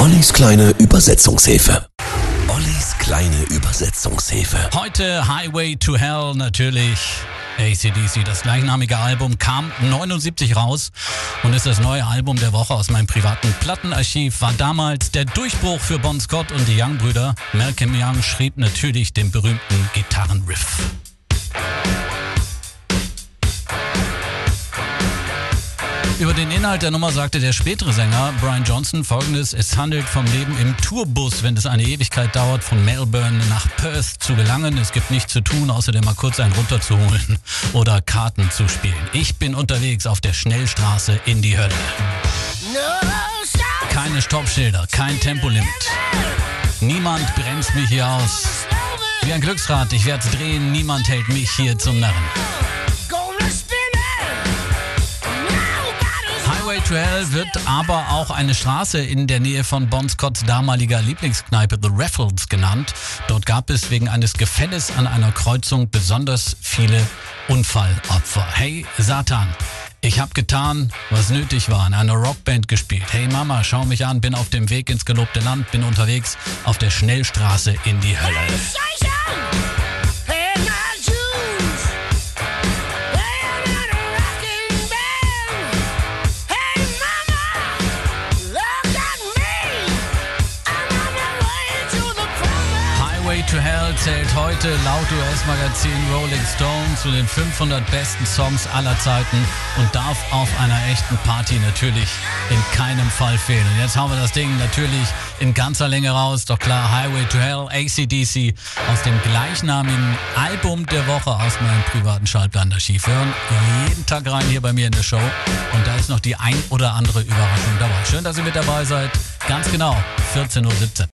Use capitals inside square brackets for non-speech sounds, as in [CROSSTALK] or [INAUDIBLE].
Ollis kleine Übersetzungshilfe. Ollis kleine Übersetzungshilfe. Heute Highway to Hell natürlich. ACDC, das gleichnamige Album kam 79 raus und ist das neue Album der Woche aus meinem privaten Plattenarchiv. War damals der Durchbruch für Bon Scott und die Young-Brüder. Malcolm Young schrieb natürlich den berühmten Gitarrenriff. Über den Inhalt der Nummer sagte der spätere Sänger Brian Johnson folgendes: Es handelt vom Leben im Tourbus, wenn es eine Ewigkeit dauert, von Melbourne nach Perth zu gelangen. Es gibt nichts zu tun, außer dir mal kurz einen runterzuholen [LAUGHS] oder Karten zu spielen. Ich bin unterwegs auf der Schnellstraße in die Hölle. Keine Stoppschilder, kein Tempolimit. Niemand bremst mich hier aus. Wie ein Glücksrad, ich werd's drehen, niemand hält mich hier zum Narren. Highway to wird aber auch eine Straße in der Nähe von Bon Scotts damaliger Lieblingskneipe The Raffles genannt. Dort gab es wegen eines Gefälles an einer Kreuzung besonders viele Unfallopfer. Hey Satan, ich hab getan, was nötig war, in einer Rockband gespielt. Hey Mama, schau mich an, bin auf dem Weg ins gelobte Land, bin unterwegs auf der Schnellstraße in die Hölle. To Hell zählt heute laut US-Magazin Rolling Stone zu den 500 besten Songs aller Zeiten und darf auf einer echten Party natürlich in keinem Fall fehlen. Und jetzt haben wir das Ding natürlich in ganzer Länge raus. Doch klar, Highway to Hell, ACDC aus dem gleichnamigen Album der Woche aus meinem privaten Schallplanarchiv. Hören jeden Tag rein hier bei mir in der Show und da ist noch die ein oder andere Überraschung dabei. Schön, dass ihr mit dabei seid. Ganz genau, 14.17 Uhr.